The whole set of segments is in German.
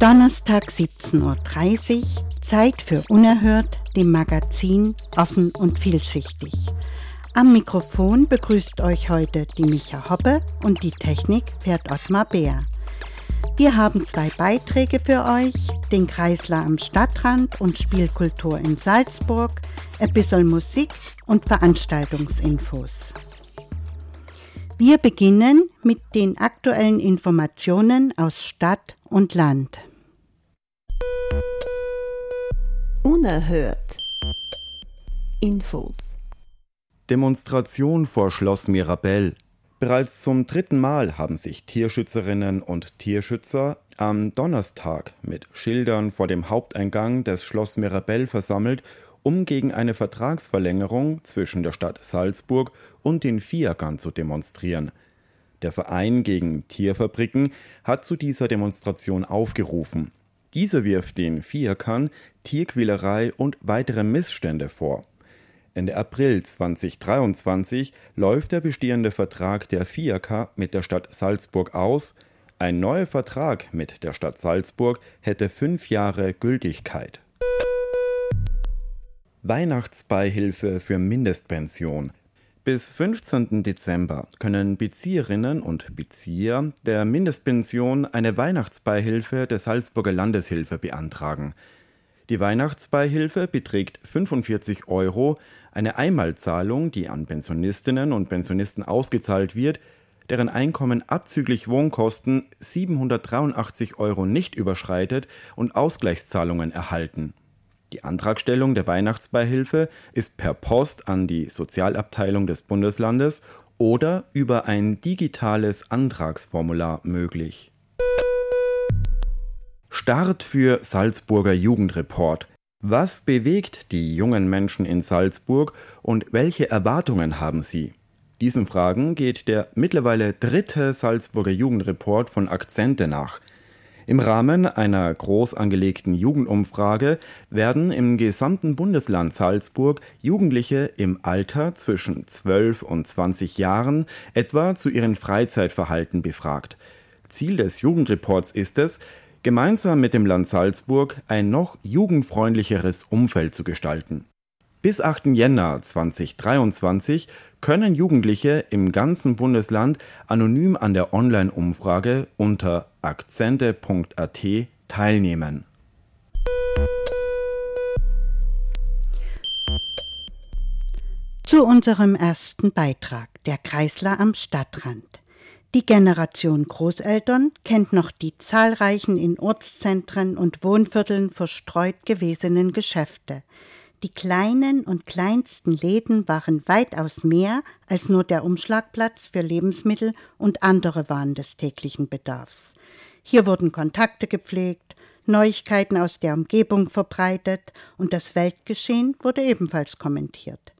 Donnerstag 17.30 Uhr, Zeit für Unerhört, dem Magazin Offen und Vielschichtig. Am Mikrofon begrüßt euch heute die Micha Hoppe und die Technik fährt Ottmar Bär. Wir haben zwei Beiträge für euch, den Kreisler am Stadtrand und Spielkultur in Salzburg, ein Musik und Veranstaltungsinfos. Wir beginnen mit den aktuellen Informationen aus Stadt und Land. Unerhört. Infos. Demonstration vor Schloss Mirabell. Bereits zum dritten Mal haben sich Tierschützerinnen und Tierschützer am Donnerstag mit Schildern vor dem Haupteingang des Schloss Mirabell versammelt, um gegen eine Vertragsverlängerung zwischen der Stadt Salzburg und den Fiakern zu demonstrieren. Der Verein gegen Tierfabriken hat zu dieser Demonstration aufgerufen. Dieser wirft den Fiakern Tierquälerei und weitere Missstände vor. Ende April 2023 läuft der bestehende Vertrag der FIAK mit der Stadt Salzburg aus. Ein neuer Vertrag mit der Stadt Salzburg hätte fünf Jahre Gültigkeit. Weihnachtsbeihilfe für Mindestpension. Bis 15. Dezember können Bezieherinnen und Bezieher der Mindestpension eine Weihnachtsbeihilfe der Salzburger Landeshilfe beantragen. Die Weihnachtsbeihilfe beträgt 45 Euro, eine Einmalzahlung, die an Pensionistinnen und Pensionisten ausgezahlt wird, deren Einkommen abzüglich Wohnkosten 783 Euro nicht überschreitet und Ausgleichszahlungen erhalten. Die Antragstellung der Weihnachtsbeihilfe ist per Post an die Sozialabteilung des Bundeslandes oder über ein digitales Antragsformular möglich. Start für Salzburger Jugendreport. Was bewegt die jungen Menschen in Salzburg und welche Erwartungen haben sie? Diesen Fragen geht der mittlerweile dritte Salzburger Jugendreport von Akzente nach. Im Rahmen einer groß angelegten Jugendumfrage werden im gesamten Bundesland Salzburg Jugendliche im Alter zwischen 12 und 20 Jahren etwa zu ihrem Freizeitverhalten befragt. Ziel des Jugendreports ist es, gemeinsam mit dem Land Salzburg ein noch jugendfreundlicheres Umfeld zu gestalten. Bis 8. Jänner 2023 können Jugendliche im ganzen Bundesland anonym an der Online-Umfrage unter akzente.at teilnehmen. Zu unserem ersten Beitrag, der Kreisler am Stadtrand. Die Generation Großeltern kennt noch die zahlreichen in Ortszentren und Wohnvierteln verstreut gewesenen Geschäfte. Die kleinen und kleinsten Läden waren weitaus mehr als nur der Umschlagplatz für Lebensmittel und andere Waren des täglichen Bedarfs. Hier wurden Kontakte gepflegt, Neuigkeiten aus der Umgebung verbreitet und das Weltgeschehen wurde ebenfalls kommentiert.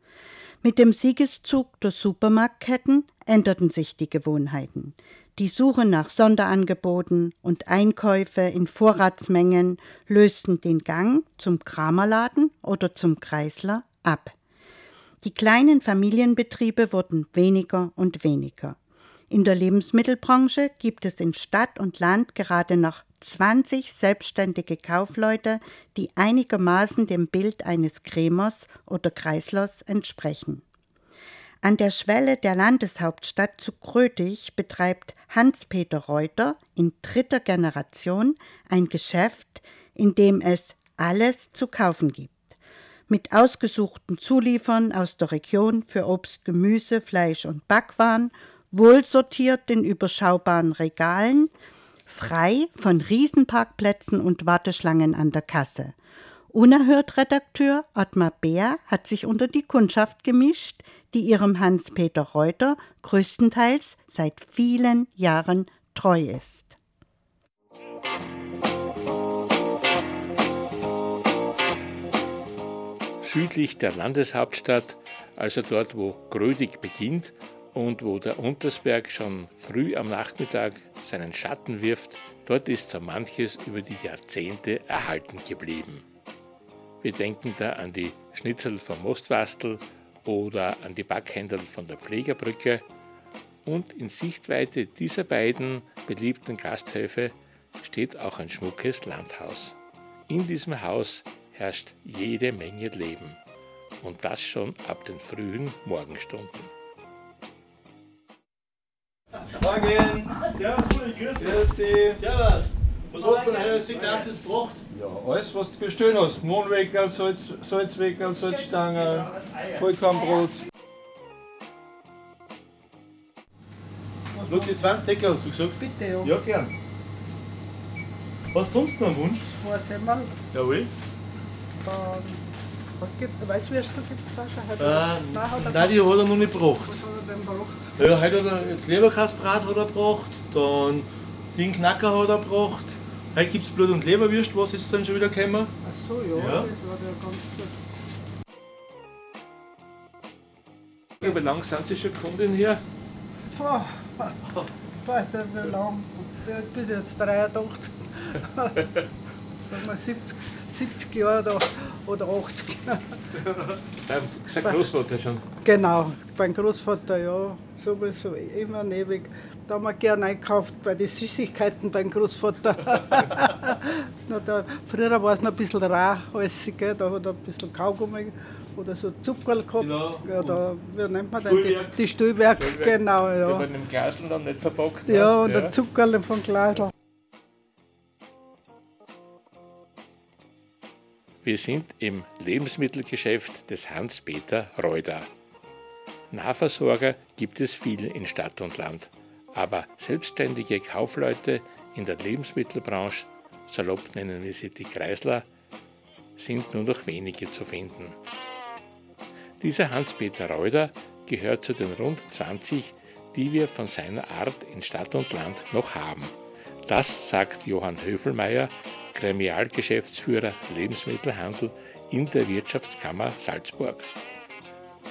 Mit dem Siegeszug der Supermarktketten änderten sich die Gewohnheiten. Die Suche nach Sonderangeboten und Einkäufe in Vorratsmengen lösten den Gang zum Kramerladen oder zum Kreisler ab. Die kleinen Familienbetriebe wurden weniger und weniger. In der Lebensmittelbranche gibt es in Stadt und Land gerade noch 20 selbstständige Kaufleute, die einigermaßen dem Bild eines Cremers oder Kreislers entsprechen. An der Schwelle der Landeshauptstadt zu Krötig betreibt Hans-Peter Reuter in dritter Generation ein Geschäft, in dem es alles zu kaufen gibt. Mit ausgesuchten Zuliefern aus der Region für Obst, Gemüse, Fleisch und Backwaren, wohlsortiert in überschaubaren Regalen, frei von Riesenparkplätzen und Warteschlangen an der Kasse. Unerhört Redakteur Ottmar Bär hat sich unter die Kundschaft gemischt, die ihrem Hans-Peter Reuter größtenteils seit vielen Jahren treu ist. Südlich der Landeshauptstadt, also dort, wo Grödig beginnt und wo der Untersberg schon früh am Nachmittag seinen Schatten wirft, dort ist so manches über die Jahrzehnte erhalten geblieben. Wir denken da an die Schnitzel vom Mostwastel oder an die Backhändel von der Pflegerbrücke. Und in Sichtweite dieser beiden beliebten Gasthöfe steht auch ein schmuckes Landhaus. In diesem Haus herrscht jede Menge Leben. Und das schon ab den frühen Morgenstunden. Morgen! Servus, grüß dich! Servus! Was hat man heute als Ignatius gebracht? Ja, alles was du bestellt hast. Mohnweckerl, Salz, Salzweckerl, Salzstangen, Vollkornbrot. Noch die 20 Decker hast du gesagt? Bitte, ja. Ja, gern. Was hast du sonst noch einen Wunsch? Vorsemmel, Jawohl. dann was gibt Weißwürste gibt es auch schon heute. Äh, Nein, hat er nein, die hat er noch nicht gebracht. Was hat er denn gebracht? Ja, heute hat er jetzt Leberkastbrat hat er gebracht, dann den Knacker hat er gebracht. Heute gibt es Blut- und Leberwürst, was ist dann schon wieder gekommen? Ach so, ja, Ja. das war ja ganz gut. Wie lange sind Sie schon Kundin hier? Boah, der wie lang? Der bin jetzt 83. Sagen wir 70, 70 Jahre da, oder 80. Beim gesagt Großvater schon. Genau, beim Großvater ja, sowieso immer und ewig. Da haben wir gern einkauft bei den Süßigkeiten beim Großvater. Na, da, früher war es noch ein bisschen rar, alles, gell? da hat er ein bisschen Kaugummi oder so Zuckerl gehabt. Genau. Ja, da, wie nennt man das? Die, die Stühlwerk, Stühlwerk. genau, Ja. ja. Aber in dem Glasl dann nicht verpackt. ne? Ja, und der Zuckerl vom Glasl. Wir sind im Lebensmittelgeschäft des Hans-Peter Reuter. Nahversorger gibt es viele in Stadt und Land, aber selbstständige Kaufleute in der Lebensmittelbranche, salopp nennen wir sie die Kreisler, sind nur noch wenige zu finden. Dieser Hans-Peter Reuter gehört zu den rund 20, die wir von seiner Art in Stadt und Land noch haben. Das sagt Johann Höfelmeier, Gremialgeschäftsführer Lebensmittelhandel in der Wirtschaftskammer Salzburg.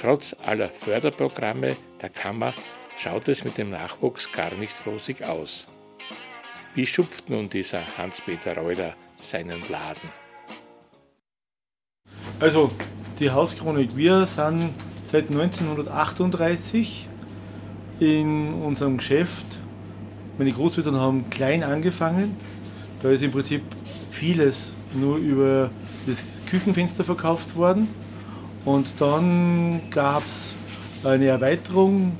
Trotz aller Förderprogramme der Kammer schaut es mit dem Nachwuchs gar nicht rosig aus. Wie schupft nun dieser Hans-Peter Reuter seinen Laden? Also, die Hauschronik, wir sind seit 1938 in unserem Geschäft. Meine Großeltern haben klein angefangen. Da ist im Prinzip vieles nur über das Küchenfenster verkauft worden. Und dann gab es eine Erweiterung.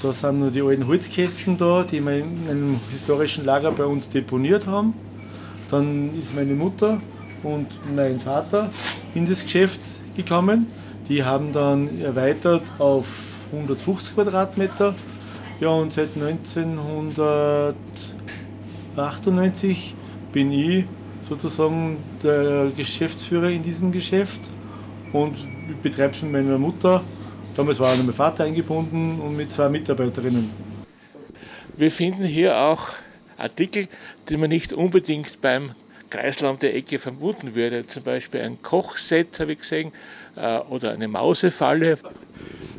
Da sind nur die alten Holzkästen da, die wir in einem historischen Lager bei uns deponiert haben. Dann ist meine Mutter und mein Vater in das Geschäft gekommen. Die haben dann erweitert auf 150 Quadratmeter. Ja, und seit 1998 bin ich sozusagen der Geschäftsführer in diesem Geschäft und betreibe es mit meiner Mutter. Damals war auch noch mein Vater eingebunden und mit zwei Mitarbeiterinnen. Wir finden hier auch Artikel, die man nicht unbedingt beim Kreisler um der Ecke vermuten würde. Zum Beispiel ein Kochset, habe ich gesehen, äh, oder eine Mausefalle.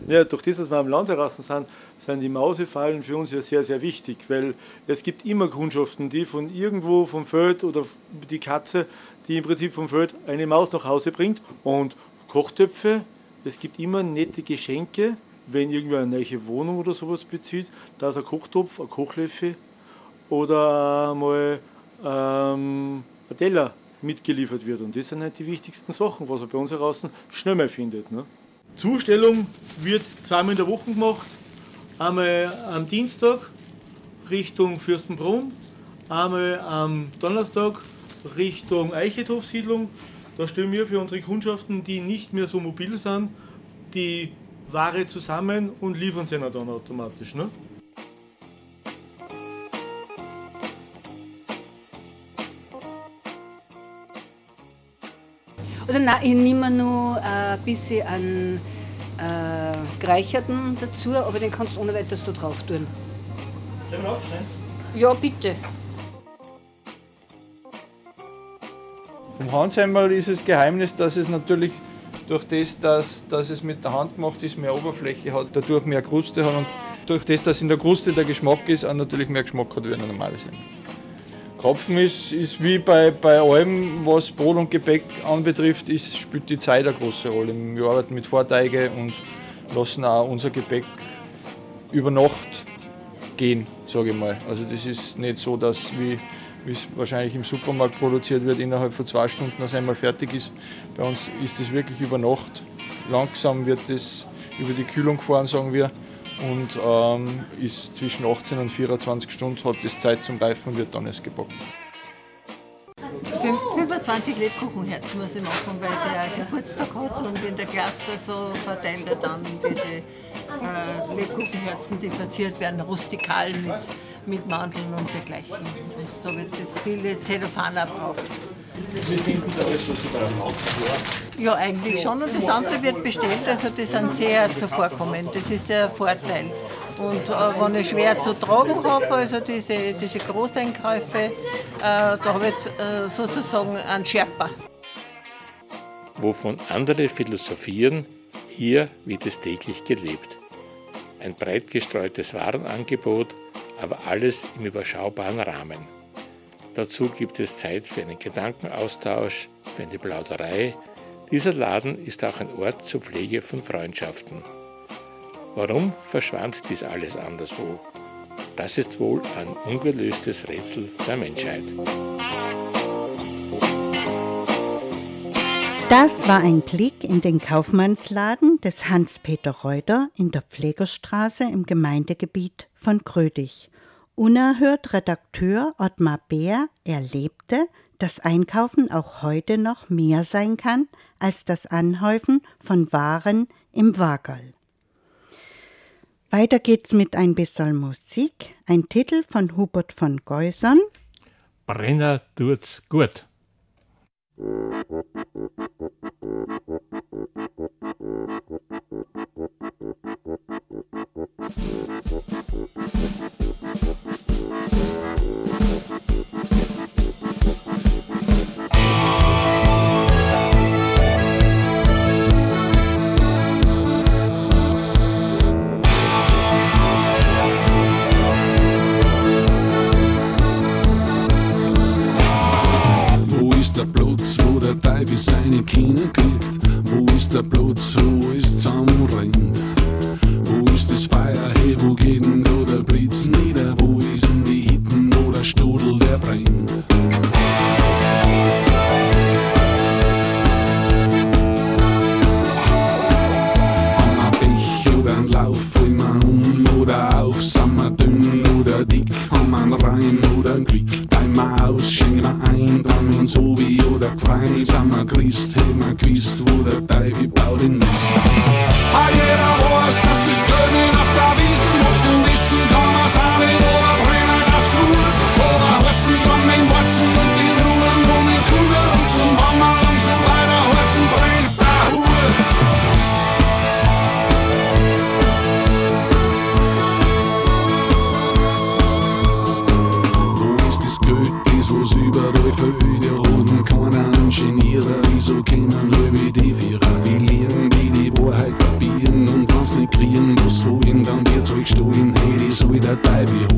Ja, durch das, dass wir am Land heraus sind, sind die Mausefallen für uns ja sehr, sehr wichtig, weil es gibt immer Kundschaften, die von irgendwo vom Feld oder die Katze, die im Prinzip vom Feld eine Maus nach Hause bringt und Kochtöpfe, es gibt immer nette Geschenke, wenn irgendwer eine neue Wohnung oder sowas bezieht, da ist ein Kochtopf, ein Kochlöffel oder mal ähm, ein Teller mitgeliefert wird. Und das sind halt die wichtigsten Sachen, was er bei uns heraus schnell mal findet. Ne? Zustellung wird zweimal in der Woche gemacht. Einmal am Dienstag Richtung Fürstenbrunn, einmal am Donnerstag Richtung Eichethof-Siedlung. Da stellen wir für unsere Kundschaften, die nicht mehr so mobil sind, die Ware zusammen und liefern sie dann automatisch. Ne? Oder nein, ich nehme nur ein bisschen an äh, gereicherten dazu, aber den kannst du ohne weiteres da drauf tun. Sollen wir aufschneiden? Ja, bitte. Vom Hansheimerl ist das Geheimnis, dass es natürlich durch das, dass, dass es mit der Hand gemacht ist, mehr Oberfläche hat, dadurch mehr Kruste hat und durch das, dass in der Kruste der Geschmack ist, auch natürlich mehr Geschmack hat wie ein normales Semmeln. Krapfen ist, ist wie bei, bei allem, was Brot und Gebäck anbetrifft, ist, spielt die Zeit eine große Rolle. Wir arbeiten mit Vorteige und lassen auch unser Gebäck über Nacht gehen, sage ich mal. Also das ist nicht so, dass wie wie es wahrscheinlich im Supermarkt produziert wird, innerhalb von zwei Stunden das einmal fertig ist. Bei uns ist es wirklich über Nacht. Langsam wird es über die Kühlung gefahren, sagen wir, und ähm, ist zwischen 18 und 24 Stunden, hat das Zeit zum Reifen und wird dann erst gebacken. 25 Lebkuchenherzen muss ich machen, weil der Geburtstag hat und in der Klasse so verteilt er dann diese äh, Lebkuchenherzen, die verziert werden, rustikal mit, mit Mandeln und dergleichen. Und da wird es viele Zellophan braucht. Sie finden da alles, was Sie brauchen, auch Ja, eigentlich schon. Und das andere wird bestellt, also die sind sehr zuvorkommend. Das ist der Vorteil. Und äh, wenn ich schwer zu tragen habe, also diese, diese Großeinkäufe, äh, da habe ich jetzt, äh, sozusagen einen Sherpa. Wovon andere philosophieren, hier wird es täglich gelebt. Ein breit gestreutes Warenangebot, aber alles im überschaubaren Rahmen. Dazu gibt es Zeit für einen Gedankenaustausch, für eine Plauderei. Dieser Laden ist auch ein Ort zur Pflege von Freundschaften. Warum verschwand dies alles anderswo? Das ist wohl ein ungelöstes Rätsel der Menschheit. Das war ein Blick in den Kaufmannsladen des Hans-Peter Reuter in der Pflegerstraße im Gemeindegebiet von Krödig. Unerhört Redakteur Ottmar Bär erlebte, dass Einkaufen auch heute noch mehr sein kann als das Anhäufen von Waren im Wagerl. Weiter geht's mit ein bisschen Musik, ein Titel von Hubert von Geusern. Brenner tut's gut. Wo Teufel seine Kinder kriegt? Wo ist der Platz, wo es zusammenrennt? Wo ist das Feuer, hey, wo geht denn da der Blitz nieder? Wo ist denn die Hitten, wo der Stodel, der brennt? Die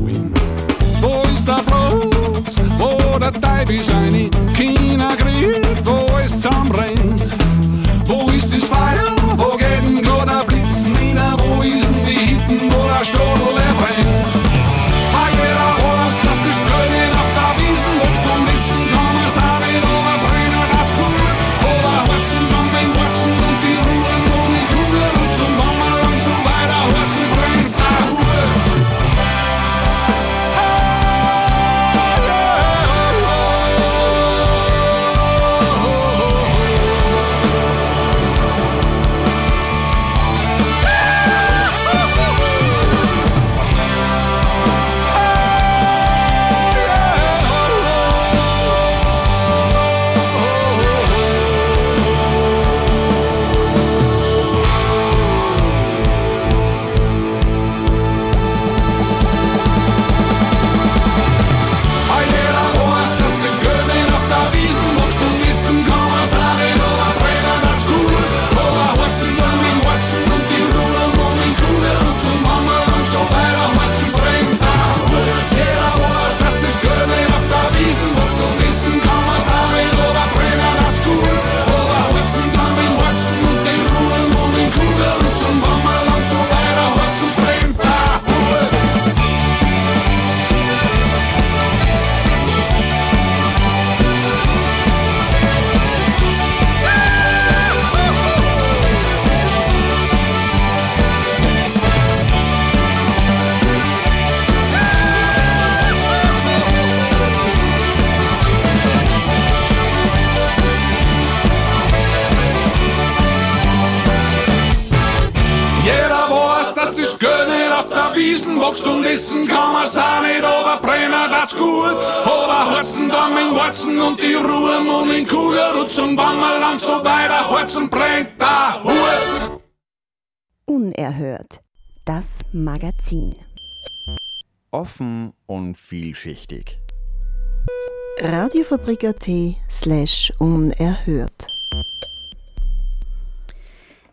Wächst und essen kann man's auch nicht, aber brennen das gut. Aber Herzen dann mit Warzen und die Ruhe und in Kugelrutsch und wenn man lang so weiter Herzen brennt, da Hut. Unerhört. Das Magazin. Offen und vielschichtig. Radiofabrik.at slash unerhört.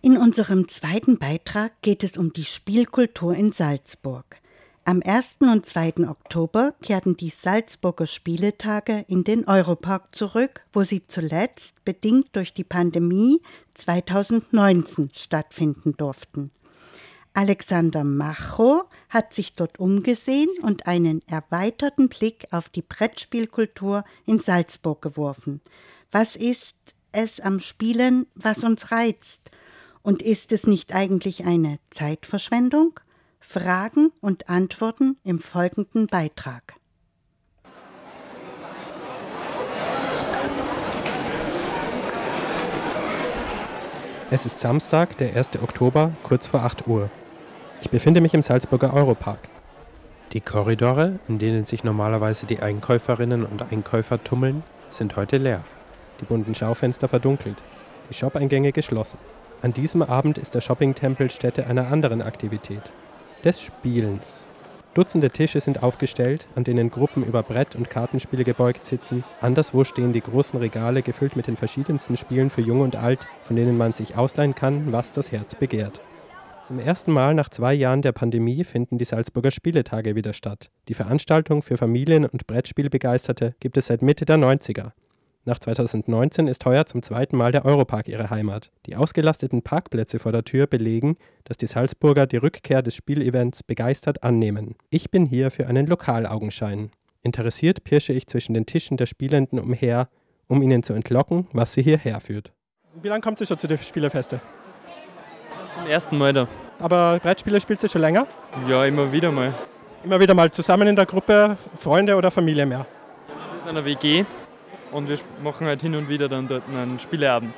In unserem zweiten Beitrag geht es um die Spielkultur in Salzburg. Am 1. und 2. Oktober kehrten die Salzburger Spieletage in den Europark zurück, wo sie zuletzt, bedingt durch die Pandemie, 2019 stattfinden durften. Alexander Macho hat sich dort umgesehen und einen erweiterten Blick auf die Brettspielkultur in Salzburg geworfen. Was ist es am Spielen, was uns reizt? Und ist es nicht eigentlich eine Zeitverschwendung? Fragen und Antworten im folgenden Beitrag. Es ist Samstag, der 1. Oktober, kurz vor 8 Uhr. Ich befinde mich im Salzburger Europark. Die Korridore, in denen sich normalerweise die Einkäuferinnen und Einkäufer tummeln, sind heute leer. Die bunten Schaufenster verdunkelt, die Shop-Eingänge geschlossen. An diesem Abend ist der Shopping-Tempel Stätte einer anderen Aktivität, des Spielens. Dutzende Tische sind aufgestellt, an denen Gruppen über Brett- und Kartenspiele gebeugt sitzen. Anderswo stehen die großen Regale gefüllt mit den verschiedensten Spielen für Jung und Alt, von denen man sich ausleihen kann, was das Herz begehrt. Zum ersten Mal nach zwei Jahren der Pandemie finden die Salzburger Spieletage wieder statt. Die Veranstaltung für Familien und Brettspielbegeisterte gibt es seit Mitte der 90er. Nach 2019 ist heuer zum zweiten Mal der Europark ihre Heimat. Die ausgelasteten Parkplätze vor der Tür belegen, dass die Salzburger die Rückkehr des Spielevents begeistert annehmen. Ich bin hier für einen Lokalaugenschein. Interessiert pirsche ich zwischen den Tischen der Spielenden umher, um ihnen zu entlocken, was sie hierher führt. Wie lange kommt sie schon zu den Spielefeste? Zum ersten Mal da. Aber Brettspiele spielt sie schon länger? Ja, immer wieder mal. Immer wieder mal zusammen in der Gruppe, Freunde oder Familie mehr? Wir sind eine WG und wir machen halt hin und wieder dann dort einen Spieleabend.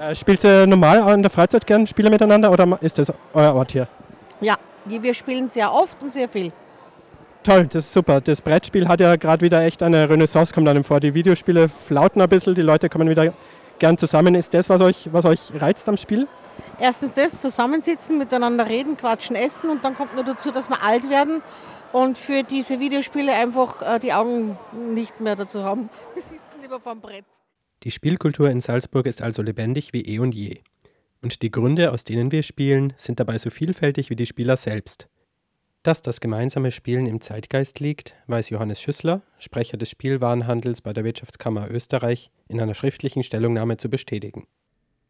Äh, spielt ihr normal in der Freizeit gern Spiele miteinander oder ist das euer Ort hier? Ja, wir spielen sehr oft und sehr viel. Toll, das ist super. Das Brettspiel hat ja gerade wieder echt eine Renaissance, kommt einem vor. Die Videospiele flauten ein bisschen, die Leute kommen wieder gern zusammen. Ist das, was euch, was euch reizt am Spiel? Erstens das, zusammensitzen, miteinander reden, quatschen, essen und dann kommt nur dazu, dass wir alt werden und für diese Videospiele einfach äh, die Augen nicht mehr dazu haben. Wir sitzen lieber vorm Brett. Die Spielkultur in Salzburg ist also lebendig wie eh und je. Und die Gründe, aus denen wir spielen, sind dabei so vielfältig wie die Spieler selbst. Dass das gemeinsame Spielen im Zeitgeist liegt, weiß Johannes Schüssler, Sprecher des Spielwarenhandels bei der Wirtschaftskammer Österreich, in einer schriftlichen Stellungnahme zu bestätigen.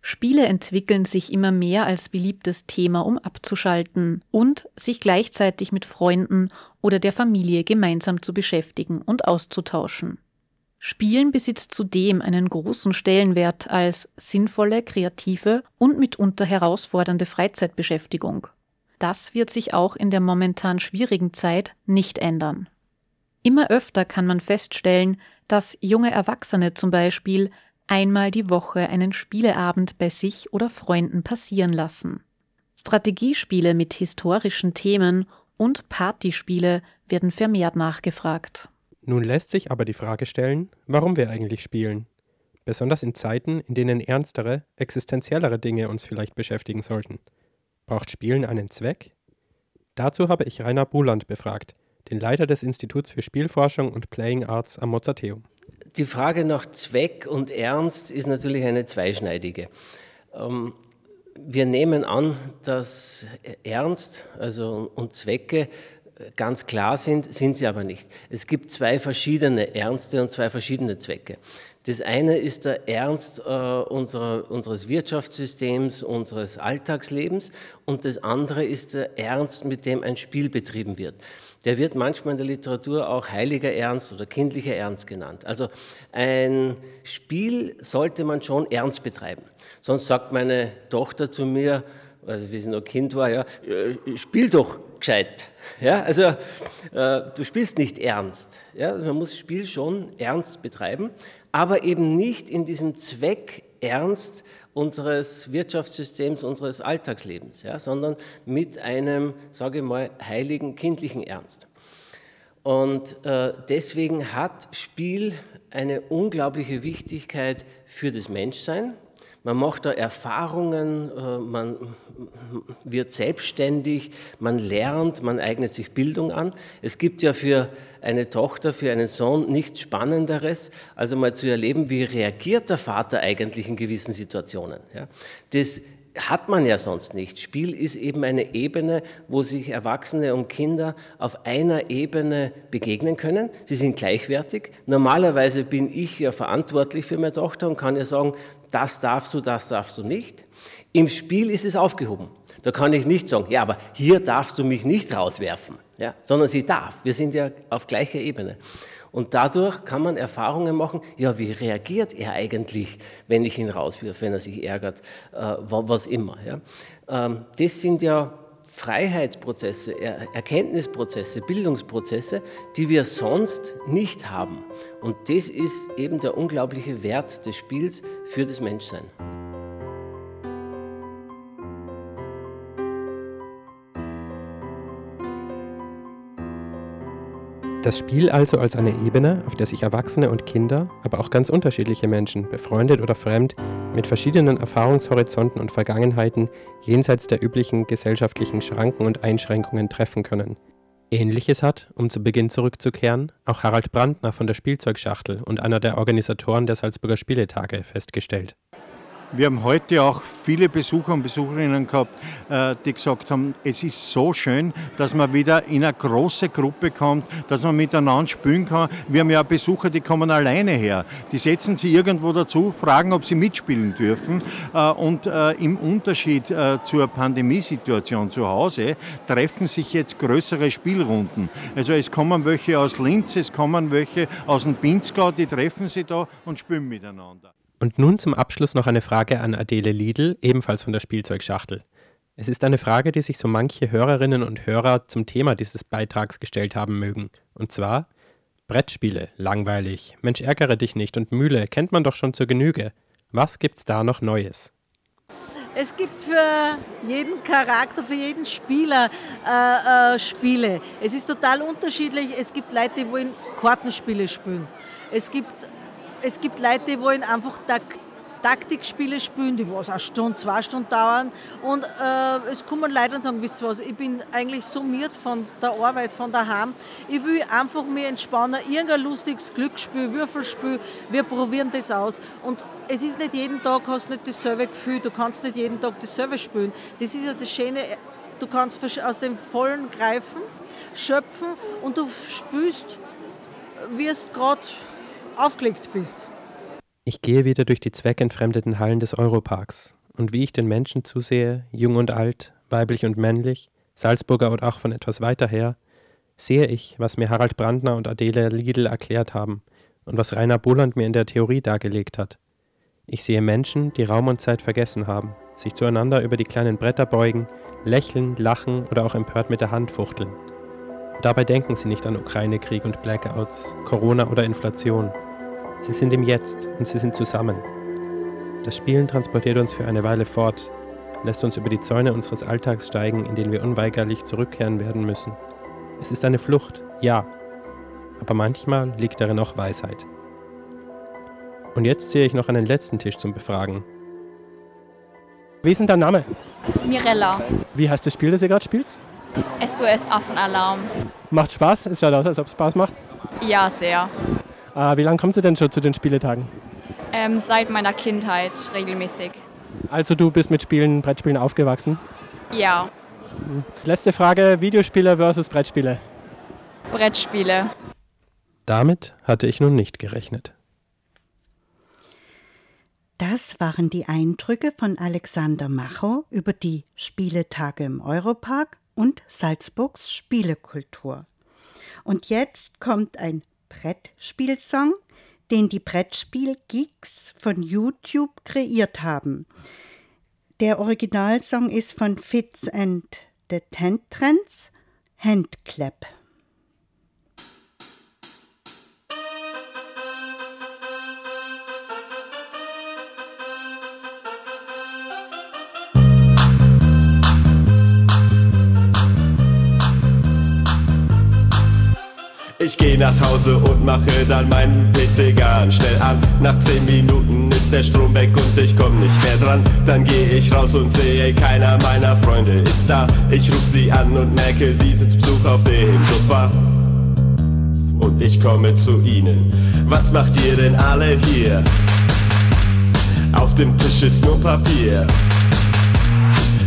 Spiele entwickeln sich immer mehr als beliebtes Thema, um abzuschalten und sich gleichzeitig mit Freunden oder der Familie gemeinsam zu beschäftigen und auszutauschen. Spielen besitzt zudem einen großen Stellenwert als sinnvolle, kreative und mitunter herausfordernde Freizeitbeschäftigung. Das wird sich auch in der momentan schwierigen Zeit nicht ändern. Immer öfter kann man feststellen, dass junge Erwachsene zum Beispiel einmal die Woche einen Spieleabend bei sich oder Freunden passieren lassen. Strategiespiele mit historischen Themen und Partyspiele werden vermehrt nachgefragt. Nun lässt sich aber die Frage stellen, warum wir eigentlich spielen. Besonders in Zeiten, in denen ernstere, existenziellere Dinge uns vielleicht beschäftigen sollten. Braucht Spielen einen Zweck? Dazu habe ich Rainer Buland befragt, den Leiter des Instituts für Spielforschung und Playing Arts am Mozarteum die Frage nach Zweck und Ernst ist natürlich eine zweischneidige. Ähm, wir nehmen an, dass Ernst also und Zwecke ganz klar sind, sind sie aber nicht. Es gibt zwei verschiedene Ernste und zwei verschiedene Zwecke. Das eine ist der Ernst äh, unserer, unseres Wirtschaftssystems, unseres Alltagslebens und das andere ist der Ernst, mit dem ein Spiel betrieben wird. Der wird manchmal in der Literatur auch heiliger Ernst oder kindlicher Ernst genannt. Also ein Spiel sollte man schon ernst betreiben. Sonst sagt meine Tochter zu mir, also wie sie noch Kind war, ja, äh, spiel doch gescheit. Ja, also äh, du spielst nicht ernst. Ja, also man muss das Spiel schon ernst betreiben, aber eben nicht in diesem Zweck ernst unseres Wirtschaftssystems, unseres Alltagslebens, ja, sondern mit einem, sage ich mal, heiligen kindlichen Ernst. Und äh, deswegen hat Spiel eine unglaubliche Wichtigkeit für das Menschsein, man macht da Erfahrungen, äh, man wird selbstständig, man lernt, man eignet sich Bildung an. Es gibt ja für eine Tochter, für einen Sohn nichts Spannenderes, als mal zu erleben, wie reagiert der Vater eigentlich in gewissen Situationen. Das hat man ja sonst nicht. Spiel ist eben eine Ebene, wo sich Erwachsene und Kinder auf einer Ebene begegnen können. Sie sind gleichwertig. Normalerweise bin ich ja verantwortlich für meine Tochter und kann ihr sagen, das darfst du, das darfst du nicht. Im Spiel ist es aufgehoben. Da kann ich nicht sagen, ja, aber hier darfst du mich nicht rauswerfen, ja, sondern sie darf. Wir sind ja auf gleicher Ebene. Und dadurch kann man Erfahrungen machen, ja, wie reagiert er eigentlich, wenn ich ihn rauswirf, wenn er sich ärgert, äh, was immer. Ja. Ähm, das sind ja Freiheitsprozesse, Erkenntnisprozesse, Bildungsprozesse, die wir sonst nicht haben. Und das ist eben der unglaubliche Wert des Spiels für das Menschsein. Das Spiel also als eine Ebene, auf der sich Erwachsene und Kinder, aber auch ganz unterschiedliche Menschen, befreundet oder fremd, mit verschiedenen Erfahrungshorizonten und Vergangenheiten jenseits der üblichen gesellschaftlichen Schranken und Einschränkungen treffen können. Ähnliches hat, um zu Beginn zurückzukehren, auch Harald Brandner von der Spielzeugschachtel und einer der Organisatoren der Salzburger Spieletage festgestellt. Wir haben heute auch viele Besucher und Besucherinnen gehabt, äh, die gesagt haben, es ist so schön, dass man wieder in eine große Gruppe kommt, dass man miteinander spielen kann. Wir haben ja Besucher, die kommen alleine her. Die setzen sich irgendwo dazu, fragen, ob sie mitspielen dürfen. Äh, und äh, im Unterschied zur Pandemiesituation zu Hause treffen sich jetzt größere Spielrunden. Also es kommen welche aus Linz, es kommen welche aus dem Pinzgau, die treffen sich da und spielen miteinander. Und nun zum Abschluss noch eine Frage an Adele Liedl, ebenfalls von der Spielzeugschachtel. Es ist eine Frage, die sich so manche Hörerinnen und Hörer zum Thema dieses Beitrags gestellt haben mögen. Und zwar: Brettspiele, langweilig, Mensch ärgere dich nicht und Mühle kennt man doch schon zur Genüge. Was gibt's da noch Neues? Es gibt für jeden Charakter, für jeden Spieler äh, äh, Spiele. Es ist total unterschiedlich. Es gibt Leute, die wollen Kartenspiele spielen. Es gibt es gibt Leute, die wollen einfach Taktikspiele spielen, die was eine Stunde, zwei Stunden dauern. Und äh, es kommen Leute und sagen, wisst ihr was, ich bin eigentlich summiert von der Arbeit, von daheim. Ich will einfach mir entspannen, irgendein lustiges Glücksspiel, Würfelspiel, wir probieren das aus. Und es ist nicht jeden Tag, hast nicht dasselbe Gefühl, du kannst nicht jeden Tag dasselbe spielen. Das ist ja das Schöne, du kannst aus dem Vollen greifen, schöpfen und du spielst, wirst gerade aufgelegt bist. Ich gehe wieder durch die zweckentfremdeten Hallen des Europarks und wie ich den Menschen zusehe, jung und alt, weiblich und männlich, Salzburger und auch von etwas weiter her, sehe ich, was mir Harald Brandner und Adele Liedl erklärt haben und was Rainer Boland mir in der Theorie dargelegt hat. Ich sehe Menschen, die Raum und Zeit vergessen haben, sich zueinander über die kleinen Bretter beugen, lächeln, lachen oder auch empört mit der Hand fuchteln. Dabei denken sie nicht an Ukraine-Krieg und Blackouts, Corona oder Inflation. Sie sind im Jetzt und sie sind zusammen. Das Spielen transportiert uns für eine Weile fort, lässt uns über die Zäune unseres Alltags steigen, in den wir unweigerlich zurückkehren werden müssen. Es ist eine Flucht, ja, aber manchmal liegt darin auch Weisheit. Und jetzt sehe ich noch einen letzten Tisch zum Befragen. Wie ist denn dein Name? Mirella. Wie heißt das Spiel, das ihr gerade spielt? SOS Affenalarm. Macht Spaß? Es schaut aus, als ob es Spaß macht. Ja, sehr. Äh, wie lange kommt ihr denn schon zu den Spieletagen? Ähm, seit meiner Kindheit regelmäßig. Also du bist mit Spielen, Brettspielen aufgewachsen? Ja. Letzte Frage, Videospiele versus Brettspiele. Brettspiele. Damit hatte ich nun nicht gerechnet. Das waren die Eindrücke von Alexander Macho über die Spieletage im Europark und Salzburgs Spielekultur. Und jetzt kommt ein Brettspielsong, den die Brettspiel-Geeks von YouTube kreiert haben. Der Originalsong ist von Fitz and the Tentrends, Handclap. Ich geh nach Hause und mache dann meinen PC ganz schnell an. Nach 10 Minuten ist der Strom weg und ich komm nicht mehr dran. Dann geh ich raus und sehe, keiner meiner Freunde ist da. Ich ruf sie an und merke, sie sitzt Besuch auf dem Sofa. Und ich komme zu ihnen. Was macht ihr denn alle hier? Auf dem Tisch ist nur Papier.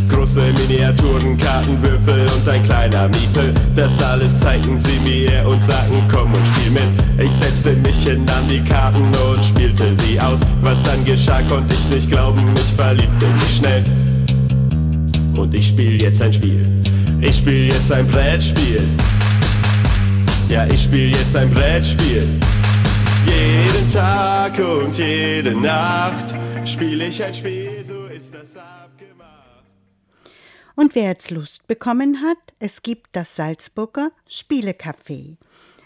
Große Miniaturen, Kartenwürfel und ein kleiner Miepel. Das alles zeigen sie mir und sagen, komm und spiel mit. Ich setzte mich hin an die Karten und spielte sie aus. Was dann geschah, konnte ich nicht glauben, ich verliebte mich schnell. Und ich spiel jetzt ein Spiel. Ich spiel jetzt ein Brettspiel. Ja, ich spiel jetzt ein Brettspiel. Jeden Tag und jede Nacht spiel ich ein Spiel, Und wer jetzt Lust bekommen hat, es gibt das Salzburger Spielecafé.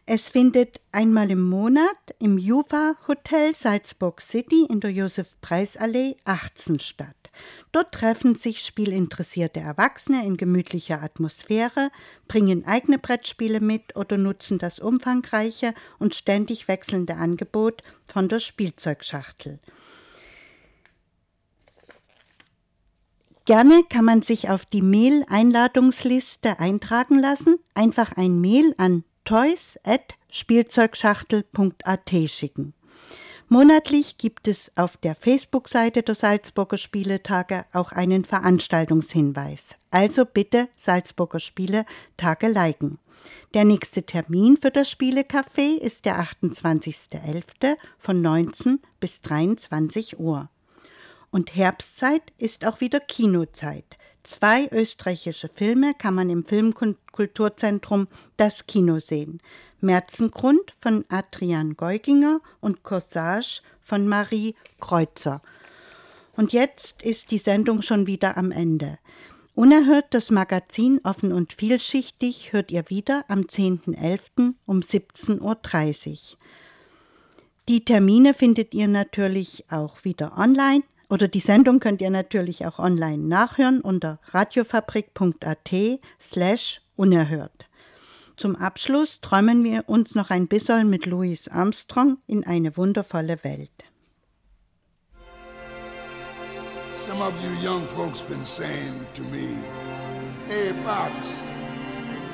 Es findet einmal im Monat im Juva Hotel Salzburg City in der Josef-Preis-Allee 18 statt. Dort treffen sich spielinteressierte Erwachsene in gemütlicher Atmosphäre, bringen eigene Brettspiele mit oder nutzen das umfangreiche und ständig wechselnde Angebot von der Spielzeugschachtel. Gerne kann man sich auf die Mail-Einladungsliste eintragen lassen. Einfach ein Mail an toys.spielzeugschachtel.at schicken. Monatlich gibt es auf der Facebook-Seite der Salzburger Spieletage auch einen Veranstaltungshinweis. Also bitte Salzburger Spieletage liken. Der nächste Termin für das Spielecafé ist der 28.11. von 19 bis 23 Uhr. Und Herbstzeit ist auch wieder Kinozeit. Zwei österreichische Filme kann man im Filmkulturzentrum Das Kino sehen. Märzengrund von Adrian Geuginger und Corsage von Marie Kreuzer. Und jetzt ist die Sendung schon wieder am Ende. Unerhört das Magazin Offen und Vielschichtig hört ihr wieder am 10.11. um 17.30 Uhr. Die Termine findet ihr natürlich auch wieder online oder die Sendung könnt ihr natürlich auch online nachhören unter radiofabrik.at slash unerhört. Zum Abschluss träumen wir uns noch ein bisschen mit Louis Armstrong in eine wundervolle Welt. Some of you young folks been saying to me, Hey Pops,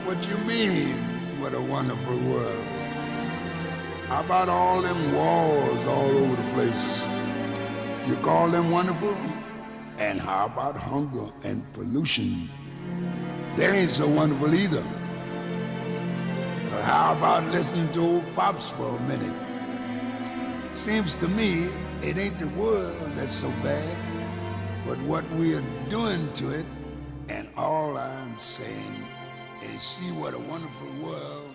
what you mean, what a wonderful world? How about all them wars all over the place? You call them wonderful? And how about hunger and pollution? They ain't so wonderful either. But how about listening to old Pops for a minute? Seems to me it ain't the world that's so bad, but what we are doing to it. And all I'm saying is see what a wonderful world